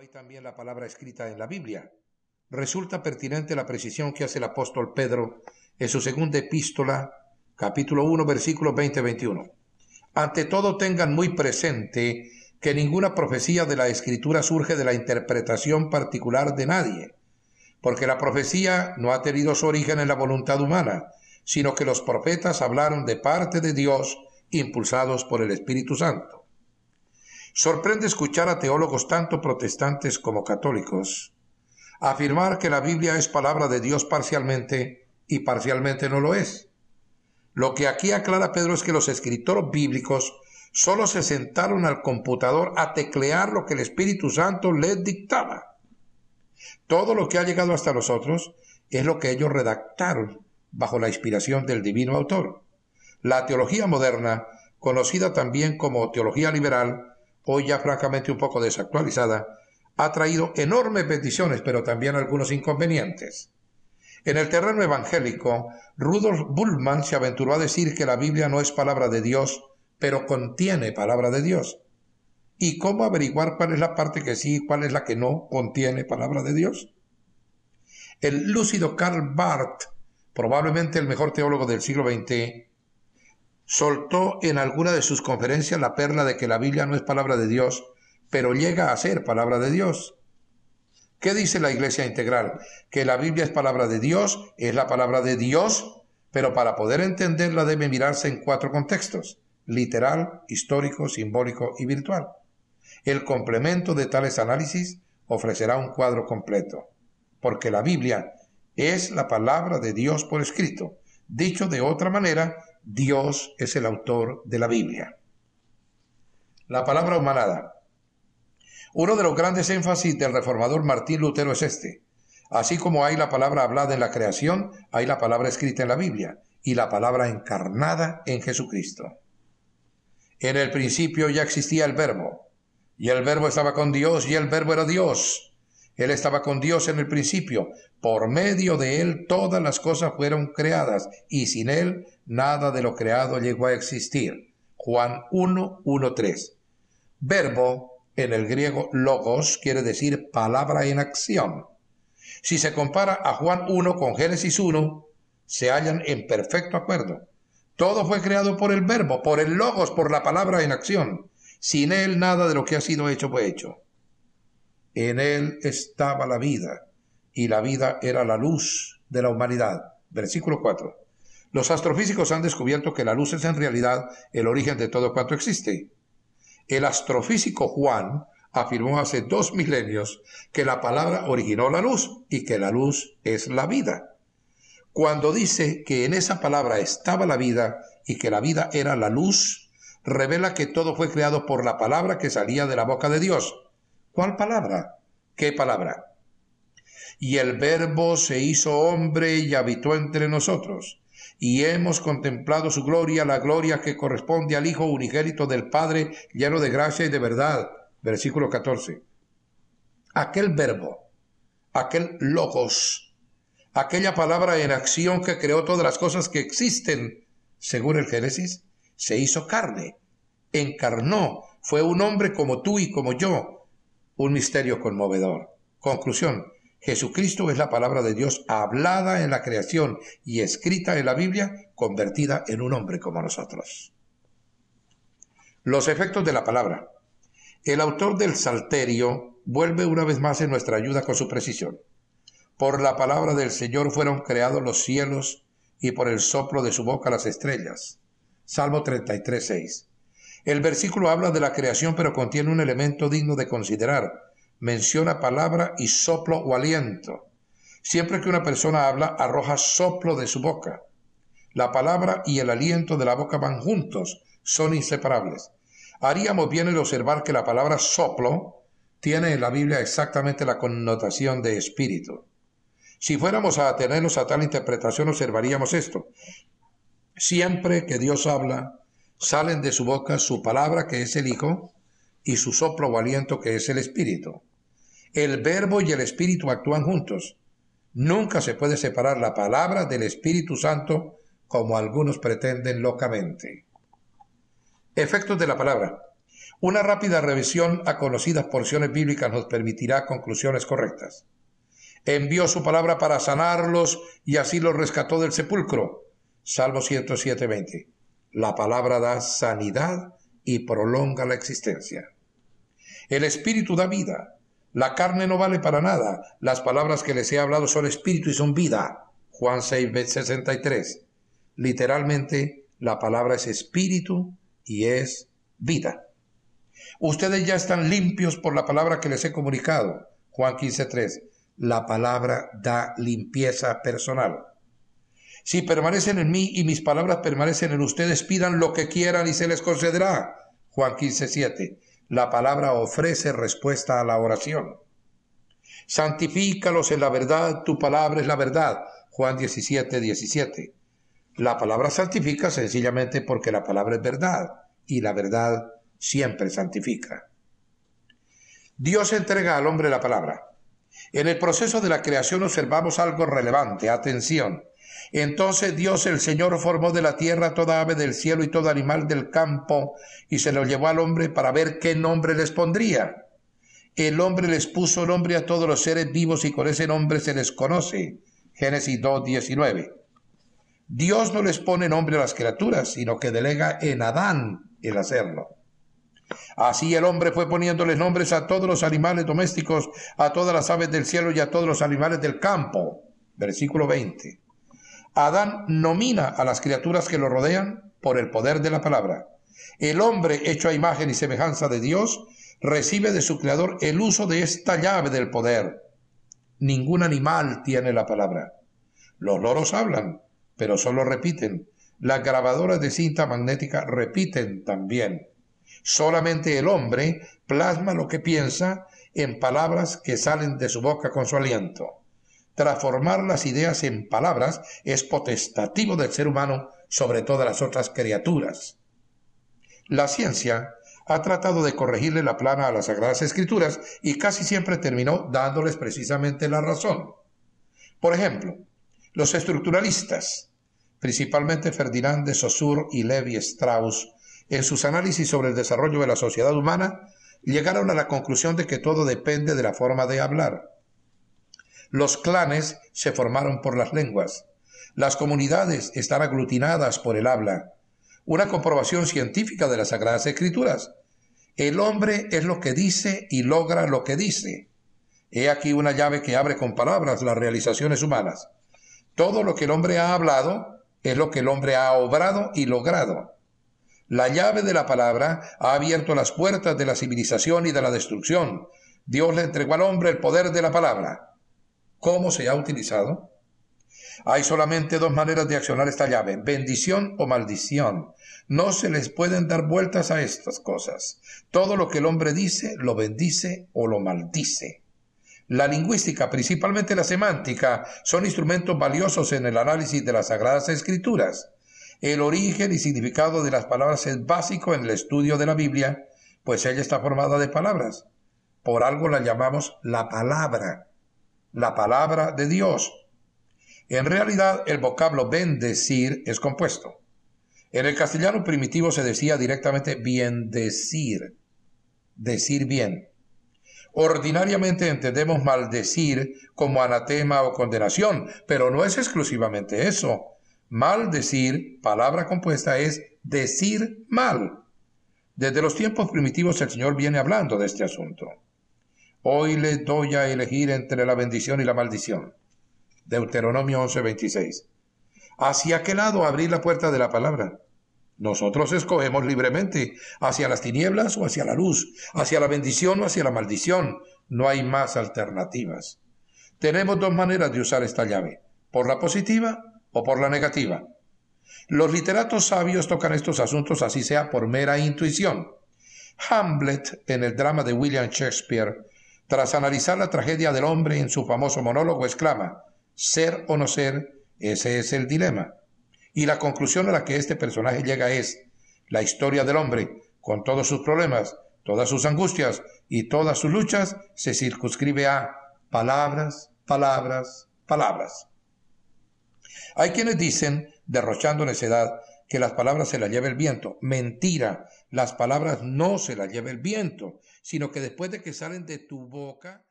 hay también la palabra escrita en la Biblia. Resulta pertinente la precisión que hace el apóstol Pedro en su segunda epístola, capítulo 1, versículos 20-21. Ante todo tengan muy presente que ninguna profecía de la Escritura surge de la interpretación particular de nadie, porque la profecía no ha tenido su origen en la voluntad humana, sino que los profetas hablaron de parte de Dios impulsados por el Espíritu Santo. Sorprende escuchar a teólogos tanto protestantes como católicos afirmar que la Biblia es palabra de Dios parcialmente y parcialmente no lo es. Lo que aquí aclara Pedro es que los escritores bíblicos solo se sentaron al computador a teclear lo que el Espíritu Santo les dictaba. Todo lo que ha llegado hasta nosotros es lo que ellos redactaron bajo la inspiración del divino autor. La teología moderna, conocida también como teología liberal, hoy ya francamente un poco desactualizada, ha traído enormes bendiciones, pero también algunos inconvenientes. En el terreno evangélico, Rudolf Bullmann se aventuró a decir que la Biblia no es palabra de Dios, pero contiene palabra de Dios. ¿Y cómo averiguar cuál es la parte que sí y cuál es la que no contiene palabra de Dios? El lúcido Karl Barth, probablemente el mejor teólogo del siglo XX, soltó en alguna de sus conferencias la perla de que la Biblia no es palabra de Dios, pero llega a ser palabra de Dios. ¿Qué dice la Iglesia Integral? Que la Biblia es palabra de Dios, es la palabra de Dios, pero para poder entenderla debe mirarse en cuatro contextos, literal, histórico, simbólico y virtual. El complemento de tales análisis ofrecerá un cuadro completo, porque la Biblia es la palabra de Dios por escrito. Dicho de otra manera, Dios es el autor de la Biblia. La palabra humanada. Uno de los grandes énfasis del reformador Martín Lutero es este. Así como hay la palabra hablada en la creación, hay la palabra escrita en la Biblia y la palabra encarnada en Jesucristo. En el principio ya existía el verbo, y el verbo estaba con Dios, y el verbo era Dios. Él estaba con Dios en el principio. Por medio de Él todas las cosas fueron creadas y sin Él nada de lo creado llegó a existir. Juan 1, 1, 3. Verbo en el griego logos quiere decir palabra en acción. Si se compara a Juan 1 con Génesis 1, se hallan en perfecto acuerdo. Todo fue creado por el verbo, por el logos, por la palabra en acción. Sin él nada de lo que ha sido hecho fue hecho. En él estaba la vida, y la vida era la luz de la humanidad. Versículo 4. Los astrofísicos han descubierto que la luz es en realidad el origen de todo cuanto existe. El astrofísico Juan afirmó hace dos milenios que la palabra originó la luz y que la luz es la vida. Cuando dice que en esa palabra estaba la vida y que la vida era la luz, revela que todo fue creado por la palabra que salía de la boca de Dios, ¿Cuál palabra? ¿Qué palabra? Y el Verbo se hizo hombre y habitó entre nosotros, y hemos contemplado su gloria, la gloria que corresponde al Hijo unigénito del Padre, lleno de gracia y de verdad. Versículo 14. Aquel Verbo, aquel Logos, aquella palabra en acción que creó todas las cosas que existen, según el Génesis, se hizo carne, encarnó, fue un hombre como tú y como yo, un misterio conmovedor. Conclusión. Jesucristo es la palabra de Dios hablada en la creación y escrita en la Biblia, convertida en un hombre como nosotros. Los efectos de la palabra. El autor del Salterio vuelve una vez más en nuestra ayuda con su precisión. Por la palabra del Señor fueron creados los cielos y por el soplo de su boca las estrellas. Salmo 33, 6. El versículo habla de la creación, pero contiene un elemento digno de considerar. Menciona palabra y soplo o aliento. Siempre que una persona habla, arroja soplo de su boca. La palabra y el aliento de la boca van juntos, son inseparables. Haríamos bien en observar que la palabra soplo tiene en la Biblia exactamente la connotación de espíritu. Si fuéramos a atenernos a tal interpretación, observaríamos esto. Siempre que Dios habla, salen de su boca su palabra que es el Hijo y su soplo o aliento que es el Espíritu. El verbo y el Espíritu actúan juntos. Nunca se puede separar la palabra del Espíritu Santo como algunos pretenden locamente. Efectos de la palabra. Una rápida revisión a conocidas porciones bíblicas nos permitirá conclusiones correctas. Envió su palabra para sanarlos y así los rescató del sepulcro. Salmo 107.20. La palabra da sanidad y prolonga la existencia. El espíritu da vida. La carne no vale para nada. Las palabras que les he hablado son espíritu y son vida. Juan 6, 63. Literalmente, la palabra es espíritu y es vida. Ustedes ya están limpios por la palabra que les he comunicado. Juan 15.3. La palabra da limpieza personal. Si permanecen en mí y mis palabras permanecen en ustedes, pidan lo que quieran y se les concederá. Juan 15.7. La palabra ofrece respuesta a la oración. Santifícalos en la verdad, tu palabra es la verdad. Juan 17, 17. La palabra santifica sencillamente porque la palabra es verdad y la verdad siempre santifica. Dios entrega al hombre la palabra. En el proceso de la creación observamos algo relevante. Atención. Entonces Dios el Señor formó de la tierra toda ave del cielo y todo animal del campo y se lo llevó al hombre para ver qué nombre les pondría. El hombre les puso nombre a todos los seres vivos y con ese nombre se les conoce. Génesis 2.19. Dios no les pone nombre a las criaturas, sino que delega en Adán el hacerlo. Así el hombre fue poniéndoles nombres a todos los animales domésticos, a todas las aves del cielo y a todos los animales del campo. Versículo 20. Adán nomina a las criaturas que lo rodean por el poder de la palabra. El hombre, hecho a imagen y semejanza de Dios, recibe de su Creador el uso de esta llave del poder. Ningún animal tiene la palabra. Los loros hablan, pero solo repiten. Las grabadoras de cinta magnética repiten también. Solamente el hombre plasma lo que piensa en palabras que salen de su boca con su aliento. Transformar las ideas en palabras es potestativo del ser humano sobre todas las otras criaturas. La ciencia ha tratado de corregirle la plana a las Sagradas Escrituras y casi siempre terminó dándoles precisamente la razón. Por ejemplo, los estructuralistas, principalmente Ferdinand de Saussure y Levi Strauss, en sus análisis sobre el desarrollo de la sociedad humana, llegaron a la conclusión de que todo depende de la forma de hablar. Los clanes se formaron por las lenguas. Las comunidades están aglutinadas por el habla. Una comprobación científica de las Sagradas Escrituras. El hombre es lo que dice y logra lo que dice. He aquí una llave que abre con palabras las realizaciones humanas. Todo lo que el hombre ha hablado es lo que el hombre ha obrado y logrado. La llave de la palabra ha abierto las puertas de la civilización y de la destrucción. Dios le entregó al hombre el poder de la palabra. ¿Cómo se ha utilizado? Hay solamente dos maneras de accionar esta llave, bendición o maldición. No se les pueden dar vueltas a estas cosas. Todo lo que el hombre dice, lo bendice o lo maldice. La lingüística, principalmente la semántica, son instrumentos valiosos en el análisis de las Sagradas Escrituras. El origen y significado de las palabras es básico en el estudio de la Biblia, pues ella está formada de palabras. Por algo la llamamos la palabra, la palabra de Dios. En realidad, el vocablo bendecir es compuesto. En el castellano primitivo se decía directamente bien decir, decir bien. Ordinariamente entendemos maldecir como anatema o condenación, pero no es exclusivamente eso. Maldecir, palabra compuesta, es decir mal. Desde los tiempos primitivos el Señor viene hablando de este asunto. Hoy les doy a elegir entre la bendición y la maldición. Deuteronomio 11:26. ¿Hacia qué lado abrir la puerta de la palabra? Nosotros escogemos libremente hacia las tinieblas o hacia la luz, hacia la bendición o hacia la maldición. No hay más alternativas. Tenemos dos maneras de usar esta llave, por la positiva o por la negativa. Los literatos sabios tocan estos asuntos así sea por mera intuición. Hamlet, en el drama de William Shakespeare, tras analizar la tragedia del hombre en su famoso monólogo, exclama, ser o no ser, ese es el dilema. Y la conclusión a la que este personaje llega es, la historia del hombre, con todos sus problemas, todas sus angustias y todas sus luchas, se circunscribe a palabras, palabras, palabras. Hay quienes dicen, derrochando necedad, que las palabras se las lleva el viento. Mentira. Las palabras no se las lleva el viento, sino que después de que salen de tu boca,